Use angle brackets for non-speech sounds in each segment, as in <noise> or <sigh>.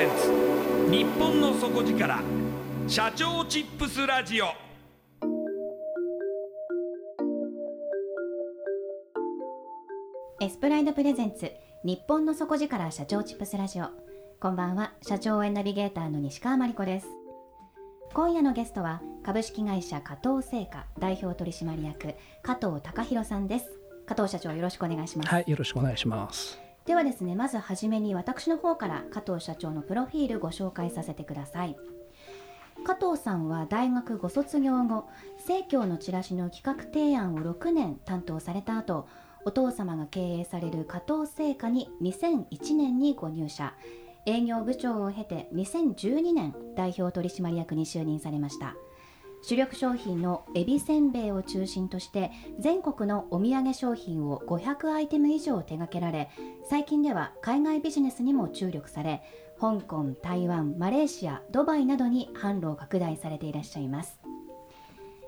ゼンツ日本の底力。社長チップスラジオ。エスプライドプレゼンツ。日本の底力社長チップスラジオ。こんばんは。社長応援ナビゲーターの西川真理子です。今夜のゲストは株式会社加藤製菓代表取締役加藤隆弘さんです。加藤社長よろしくお願いします。はい、よろしくお願いします。ではですねまずはじめに私の方から加藤社長のプロフィールご紹介させてください。加藤さんは大学ご卒業後生協のチラシの企画提案を6年担当された後お父様が経営される加藤製菓に2001年にご入社。営業部長を経て2012年代表取締役に就任されました。主力商品のエビせんべいを中心として全国のお土産商品を500アイテム以上手掛けられ最近では海外ビジネスにも注力され香港台湾マレーシアドバイなどに販路を拡大されていらっしゃいます。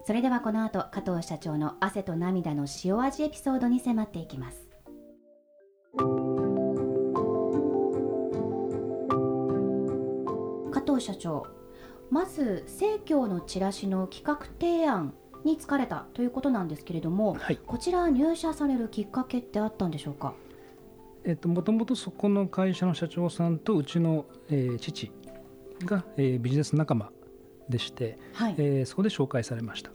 それではこの後加藤社長の汗と涙の塩味エピソードに迫っていきます。加藤社長まず生協のチラシの企画提案に疲れたということなんですけれども、はい、こちら入社されるきっかけってあったんでしょうか？えっともともとそこの会社の社長さんとうちの、えー父が、えービジネス仲間でして、はい、えーそこで紹介されました。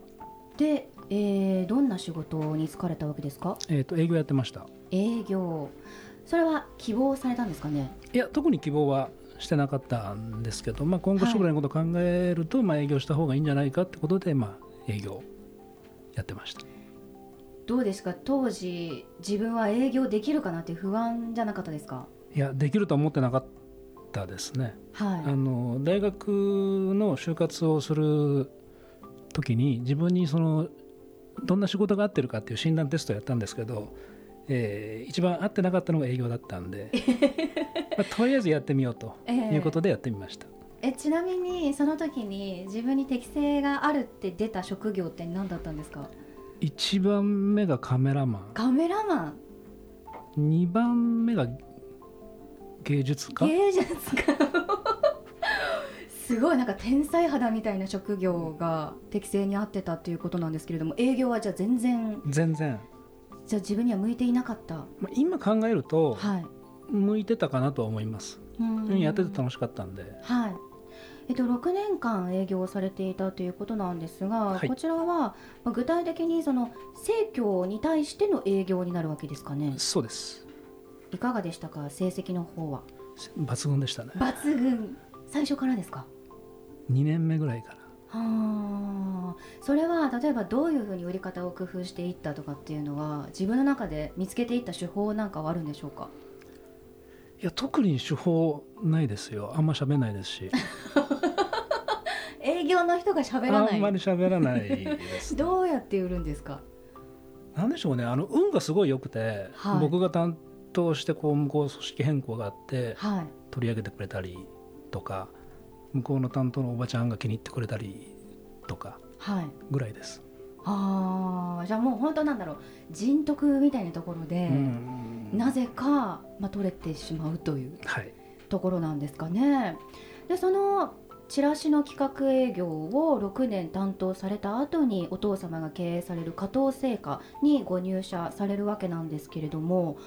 で、えーどんな仕事に就かれたわけですか？えっと営業やってました。営業。それは希望されたんですかね？いや特に希望はしてなかったんですけど、まあ今後はい将来のことを考えると、まあ営業した方がいいんじゃないかってことで、まあ営業やってました。どうですか？当時自分は営業できるかなって不安じゃなかったですか？いやできるとは思ってなかったですね。はいあの大学の就活をする時に自分にそのどんな仕事が合ってるかっていう診断テストをやったんですけど、えー一番合ってなかったのが営業だったんで、<laughs> まあとりあえずやってみようとええ。いうことでやってみました、えちなみにその時に自分に適性があるって出た職業って何だったんですか？1番目がカメラマカメラマン？ン2番目が芸術家？芸術家。<laughs> すごいなんか天才肌みたいな職業が適性に合ってたっていうことなんですけれども営業はじゃあ全然？全然、じゃあ自分には向いていなかった。まあ、今考えるとはい。向いてたかなとは思います、うん。やってて楽しかったんで。はい。えっと、6年間営業されていたということなんですが、はい。こちらはまあ具体的にその生協に対しての営業になるわけですかね？そうです。いかがでしたか？成績の方は。抜群でしたね。抜群。最初からですか？2年目ぐらいからはあ。それは例えばどういうふうに売り方を工夫していったとかっていうのは自分の中で見つけていった手法なんかはあるんでしょうか？いや特に手法ないですよ。あんま喋んないですし。<laughs> 営業の人が喋らない。あんまり喋らないです <laughs> どうやって売るんですか？なんでしょうね。あの運がすごい良くて、はい。僕が担当してこう向こう組織変更があってはい。取り上げてくれたりとか向こうの担当のおばちゃんが気に入ってくれたりとかはい。ぐらいです、ああじゃあもう本当なんだろう人徳みたいなところで、うんなぜか、まあ、取れてしまうというはい。ところなんですかね。でそのチラシの企画営業を6年担当された後にお父様が経営される加藤製菓にご入社されるわけなんですけれども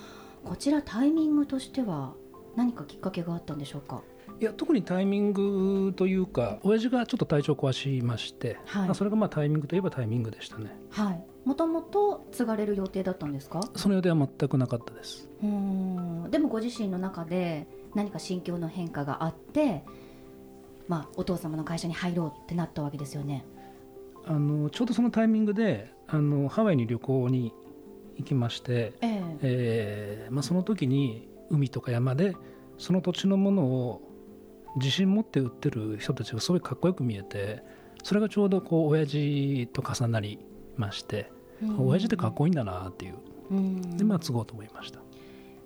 こちらタイミングとしては何かきっかけがあったんでしょうか？いや特にタイミングというか親父がちょっと体調壊しまして、はい。まあそれがまあタイミングといえばタイミングでしたね。はい。もともと継がれる予定だったんですか？その予定は全くなかったです。うーん。でもご自身の中で何か心境の変化があってまあお父様の会社に入ろうってなったわけですよね。あのちょうどそのタイミングであのハワイに旅行に行きまして、ええ。えーまあ、その時に海とか山でその土地のものを自信持って売ってる人たちがすごいかっこよく見えてそれがちょうどこう親父と重なりまして、親父ってかっこいいんだなっていううん。でまあ継ごうと思いました、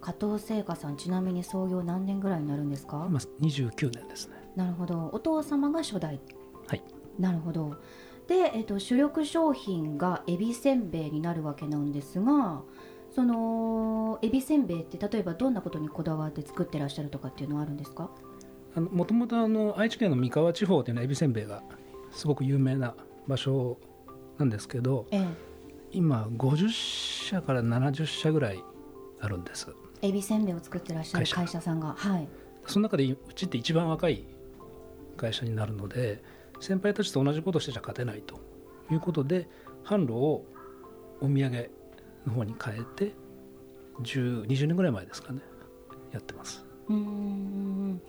加藤製菓さんちなみに創業何年ぐらいになるんですか、まあ、29年ですね。なるほど。お父様が初代。はい。なるほど。で、えっと主力商品がエビせんべいになるわけなんですがそのエビせんべいって例えばどんなことにこだわって作ってらっしゃるとかっていうのはあるんですか？もともと愛知県の三河地方というのはエビせんべいがすごく有名な場所なんですけどえ今50社から70社ぐらいあるんです。えエビせんべいを作ってらっしゃる会社。会社さんが。はい。その中でうちって一番若い会社になるので先輩たちと同じことしてちゃ勝てないということで販路をお土産の方に変えて10 20年ぐらい前ですかね。やってます。うーん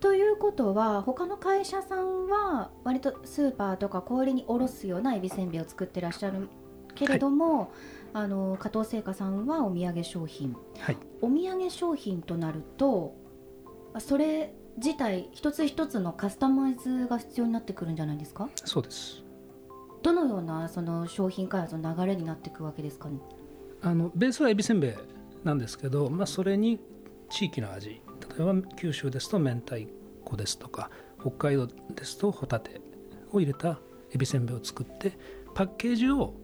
ということは他の会社さんは割とスーパーとか小売りに卸すようなエビせんべいを作ってらっしゃるけれども、あの加藤製菓さんはお土産商品。はい。お土産商品となるとそれ自体一つ一つのカスタマイズが必要になってくるんじゃないですか？そうですどのようなその商品開発の流れになっていくわけですかね？あのベースはエビせんべいなんですけど、まあ、それに地域の味。例えば九州ですと明太子ですとか北海道ですとホタテを入れたエビせんべいを作ってパッケージを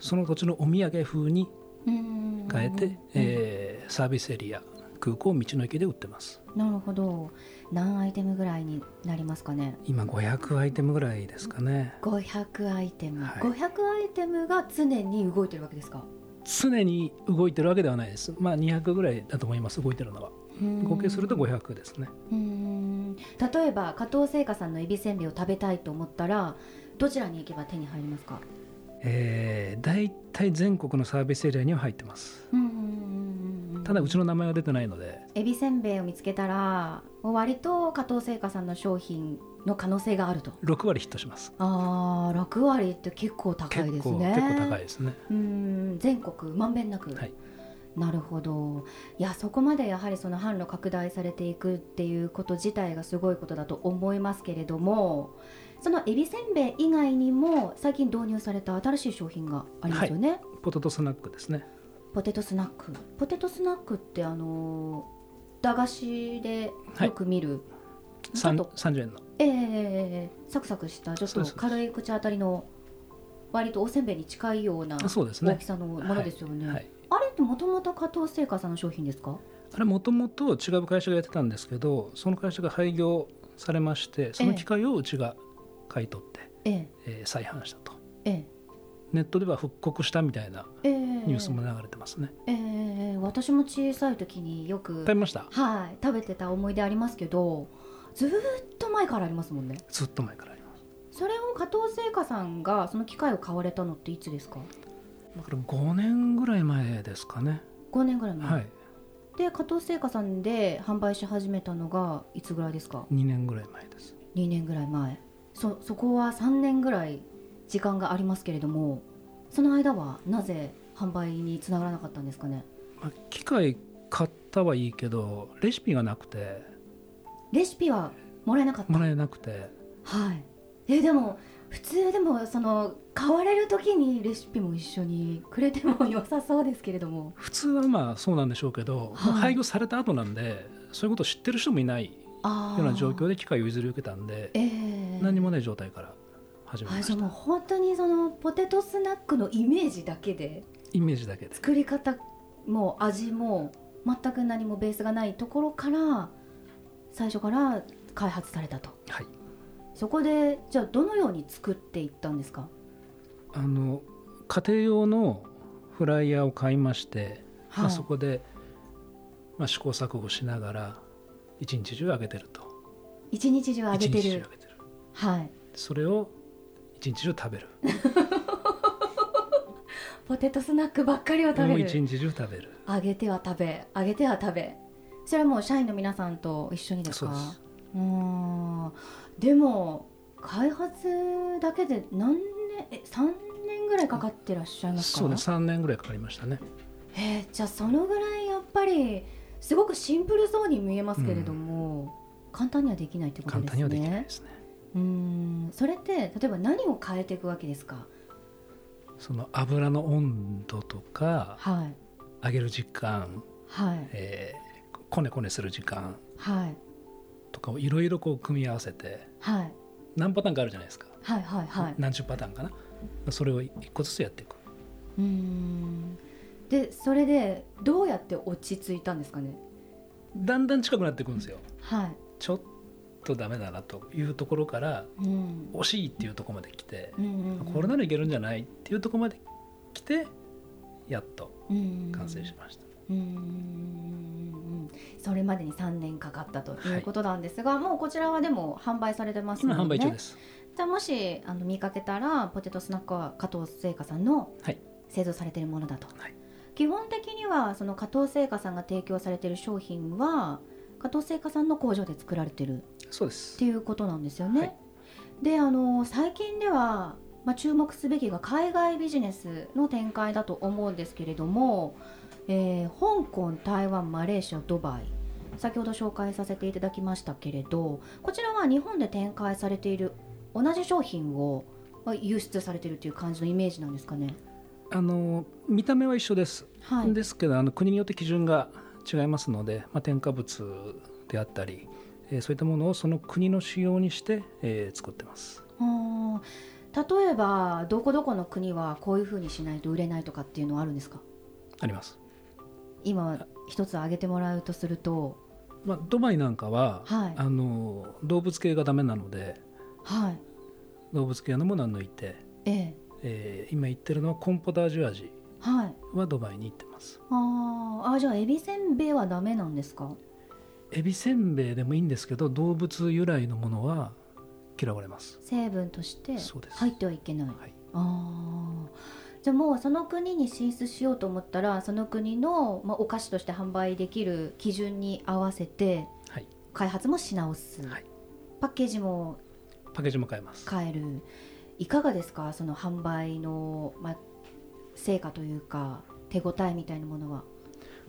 その土地のお土産風に変えて、えーサービスエリア空港道の駅で売ってます。なるほど。何アイテムぐらいになりますかね？今500アイテムぐらいですかね。500アイテム、はい。500アイテムが常に動いてるわけですか？常に動いてるわけではないです。まあ200ぐらいだと思います動いてるのは。合計すると500ですね。うーん。例えば加藤製菓さんのエビせんべいを食べたいと思ったらどちらに行けば手に入りますか？えー、大体全国のサービスエリアには入ってます。うんうんうんうんただうちの名前は出てないので。エビせんべいを見つけたら割と加藤製菓さんの商品の可能性があると。6割ヒットします。あー6割って結構高いですね。結構高いですね。うん全国まんべんなく、はい。なるほど。いやそこまでやはりその販路拡大されていくっていうこと自体がすごいことだと思いますけれどもそのエビせんべい以外にも最近導入された新しい商品がありますよね、ポテトスナックですねポテトスナック。ポテトスナックってあのー駄菓子でよく見る、ちょっ3と30円の。えー、サクサクしたちょっと軽い口当たりの割とおせんべいに近いようなあそうですね。大きさのものですよね、はい、あれってもともと加藤製菓さんの商品ですか？あれもともと違う会社がやってたんですけどその会社が廃業されましてその機械をうちが買い取って、ええ。えー再販したと。えネットでは復刻したみたいなええ。えニュースも流れてますね、ええ私も小さい時によく食べました？はい食べてた思い出ありますけどずーっと前からありますもんね。ずっと前からあります。それを加藤製菓さんがその機械を買われたのっていつですか？だから5年ぐらい前ですかね、5年ぐらい前、はい。で加藤製菓さんで販売し始めたのがいつぐらいですか？2年ぐらい前です。2年ぐらい前。そそこは3年ぐらい時間がありますけれどもその間はなぜ販売につながらなかったんですかね？まあ機械買ったはいいけどレシピがなくて。レシピはもらえなかった？もらえなくて。はい。えでも普通でもその買われる時にレシピも一緒にくれても良さそうですけれども。普通はまあそうなんでしょうけど、はい。廃業された後なんでそういうことを知ってる人もいないよあうな状況でで機械を譲り受けたんでええ何もない状態から始めはい、ました。じゃあもう本当にそのポテトスナックのイメージだけで。イメージだけで。作り方も味も全く何もベースがないところから最初から開発されたと。はい。そこでじゃあどのように作っていったんですか？あの家庭用のフライヤーを買いまして、まあ、はいそこで、まあ、試行錯誤しながら一日中揚げてると。一日中揚げて一日中揚るげてる。はい。それを一日中食べる。<laughs> ポテトスナックばっかりを食もべる。う一日中食べる。揚げては食べ揚げては食べ。それはもう社員の皆さんと一緒にですか？そうんでも開発だけで何年え3年ぐらいかかってらっしゃいますかそうです3年ぐらいかかりましたね。えーじゃあそのぐらいやっぱりすごくシンプルそうに見えますけれども、簡単にはできないってことですね。簡単にはできないですね。うーんそれって例えば何を変えていくわけですか？その油の温度とかはい。揚げる時間、はい。えーこねこねする時間はい。とかをいろいろこう組み合わせてはい。何パターンかあるじゃないですか、はいはいはい。何十パターンかな。それを一個ずつやっていく。うーん。でそれでどうやって落ち着いたんですかね？だんだん近くなっていくんですよ。はい。ちょっとダメだなというところからうん。惜しいっていうところまで来て、うんうんうん。これならいけるんじゃないっていうところまで来てやっとうん。完成しました、うんそれまでに3年かかったということなんですが、もうこちらはでも販売されてますの今で、ね、販売中です、じゃあもしあの見かけたらポテトスナックは加藤製菓さんのはい。製造されているものだと、はい。基本的にはその加藤製菓さんが提供されている商品は加藤製菓さんの工場で作られているそうです。っていうことなんですよね。はい。であの最近では、まあ、注目すべきが海外ビジネスの展開だと思うんですけれども、えー香港台湾マレーシアドバイ。先ほど紹介させていただきましたけれどこちらは日本で展開されている同じ商品をまあ輸出されているという感じのイメージなんですかね。あの見た目は一緒です、はい、ですけどあの国によって基準が違いますので、まあ、添加物であったり、えーそういったものをその国の仕様にして、えー作ってます。例えばどこどこの国はこういうふうにしないと売れないとかっていうのはあるんですか？あります、今一つ挙げてもらうとすると。まあ、ドバイなんかは、はい。あの動物系がダメなのではい。動物系のものは抜いて、ええ。えー今言ってるのはコーンポタージュ味はい。はドバイに行ってます。あー。あじゃあエビせんべいはダメなんですか？エビせんべいでもいいんですけど動物由来のものは嫌われます。成分として入ってはいけない、はい。ああじゃあもうその国に進出しようと思ったらその国の、まあ、お菓子として販売できる基準に合わせてはい。開発もし直す、はい。パッケージもパッケージも変えます。変える。いかがですか？その販売の、まあ、成果というか手応えみたいなものは、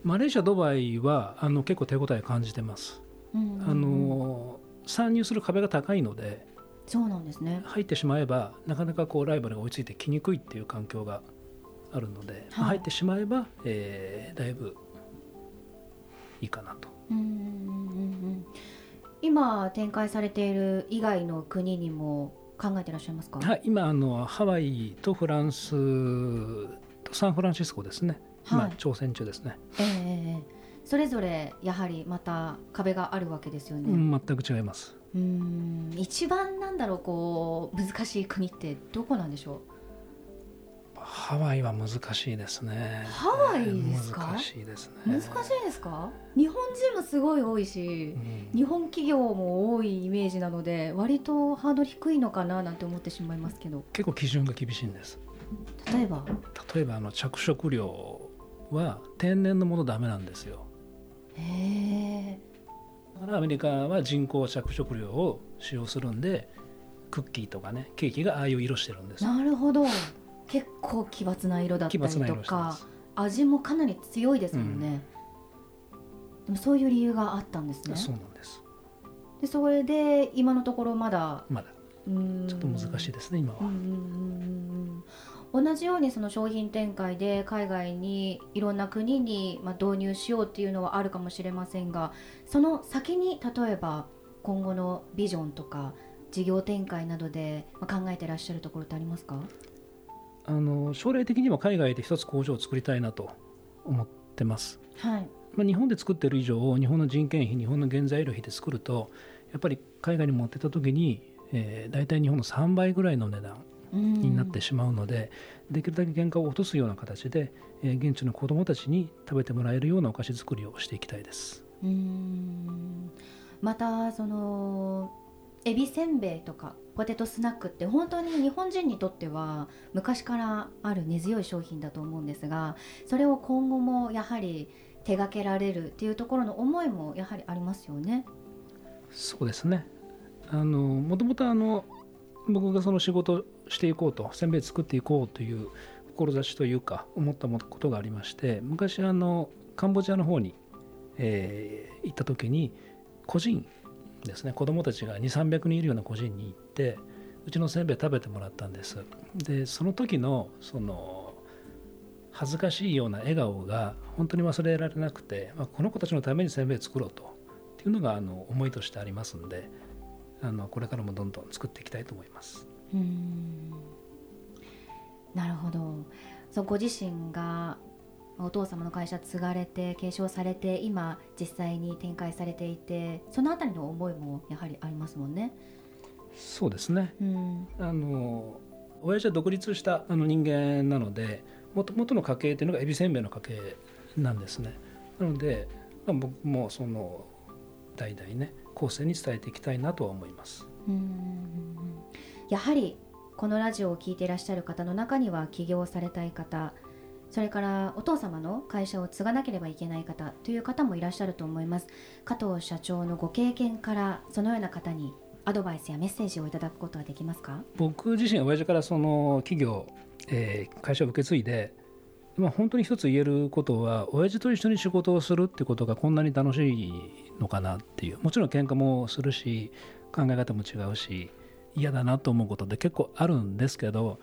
マレーシアドバイはあの結構手応え感じてます、うんうんうん。あの参入する壁が高いのでそうなんですね。入ってしまえばなかなかこうライバルが追いついてきにくいっていう環境があるので、まあはい。入ってしまえば、えーだいぶいいかなと。うんうんうんうん今展開されている以外の国にも考えていらっしゃいますか？はい、今あのハワイとフランスとサンフランシスコですね、はい今挑戦中ですね、ええええそれぞれやはりまた壁があるわけですよね。うん、全く違います。うん。一番なんだろうこう難しい国ってどこなんでしょハワイは難しいですね。ハワイですか？難しいですう難ねしいですか？日本人もすごい多いしうん。日本企業も多いイメージなので割とハードル低いのかななんて思ってしまいますけど。結構基準が厳しいんです。例えば？例えばあの着色料は天然のものダメなんですよ。へえ。だからアメリカは人工着色料を使用するんでクッキーとかねケーキがああいう色してるんです。よなるほど。結構奇抜な色だったりとかす。味もかなり強いですもんね、でもそういう理由があったんですね。そうなんです。でそれで今のところまだまだ。ちょっと難しいですね今は、うんうんうんうん同じようにその商品展開で海外にいろんな国にまあ導入しようっていうのはあるかもしれませんがその先に例えば今後のビジョンとか事業展開などでまあ考えてらっしゃるところってありますか？あの将来的には海外で一つ工場を作りたいなと思ってます、はい。まあ、日本で作ってる以上日本の人件費日本の原材料費で作るとやっぱり海外に持ってった時に、えー、大体日本の3倍ぐらいの値段にになってしまうので、できるだけ原価を落とすような形で、えー現地の子どもたちに食べてもらえるようなお菓子作りをしていきたいです。うーんまたそのエビせんべいとかポテトスナックって本当に日本人にとっては昔からある根強い商品だと思うんですがそれを今後もやはり手掛けられるっていうところの思いもやはりありますよね。そうですねあのもともとあの僕がその仕事をしていこうとせんべい作っていこうという志というか思ったことがありまして昔あのカンボジアの方に、えー行った時に個人ですね子供たちが2300人いるような個人に行ってうちのせんべい食べてもらったんですでその時のその恥ずかしいような笑顔が本当に忘れられなくて、まあ、この子たちのためにせんべい作ろうとっていうのがあの思いとしてありますんであのこれからもどんどん作っていきたいと思います。うーん。なるほど。そうご自身がお父様の会社継がれて継承されて今実際に展開されていてそのあたりの思いもやはりありますもんね。そうですね。うん。あの親父は独立したあの人間なのでもともとの家系っていうのがエビせんべいの家系なんですね。なので、まあ、僕もその代々ね後世に伝えていきたいなとは思います。うんやはりこのラジオを聴いていらっしゃる方の中には起業されたい方それからお父様の会社を継がなければいけない方という方もいらっしゃると思います。加藤社長のご経験からそのような方にアドバイスやメッセージをいただくことはできますか？僕自身親父からその企業、えー会社を受け継いで、まあ、本当に一つ言えることは親父と一緒に仕事をするってことがこんなに楽しいのかなっていうもちろん喧嘩もするし考え方も違うし嫌だなと思うことって結構あるんですけど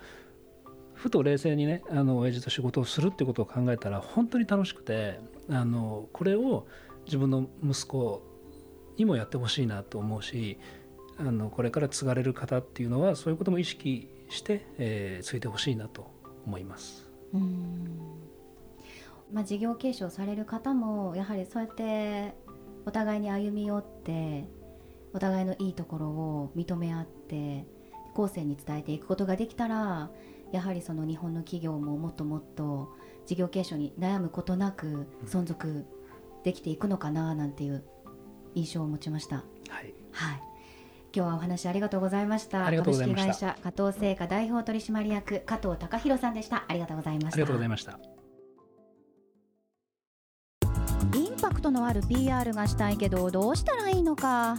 ふと冷静にねあの親父と仕事をするってことを考えたら本当に楽しくてあのこれを自分の息子にもやってほしいなと思うしあのこれから継がれる方っていうのはそういうことも意識して、えー継いでほしいなと思います。うんまあ、事業継承される方もやはりそうやってお互いに歩み寄ってお互いのいいところを認め合って後世に伝えていくことができたらやはりその日本の企業ももっともっと事業継承に悩むことなく存続できていくのかななんていう印象を持ちました。はい、はい。今日はお話ありがとうございました。ありがとうございました株式会社加藤製菓代表取締役加藤隆弘さんでした。ありがとうございました。ありがとうございました。インパクトのある PR がしたいけどどうしたらいいのか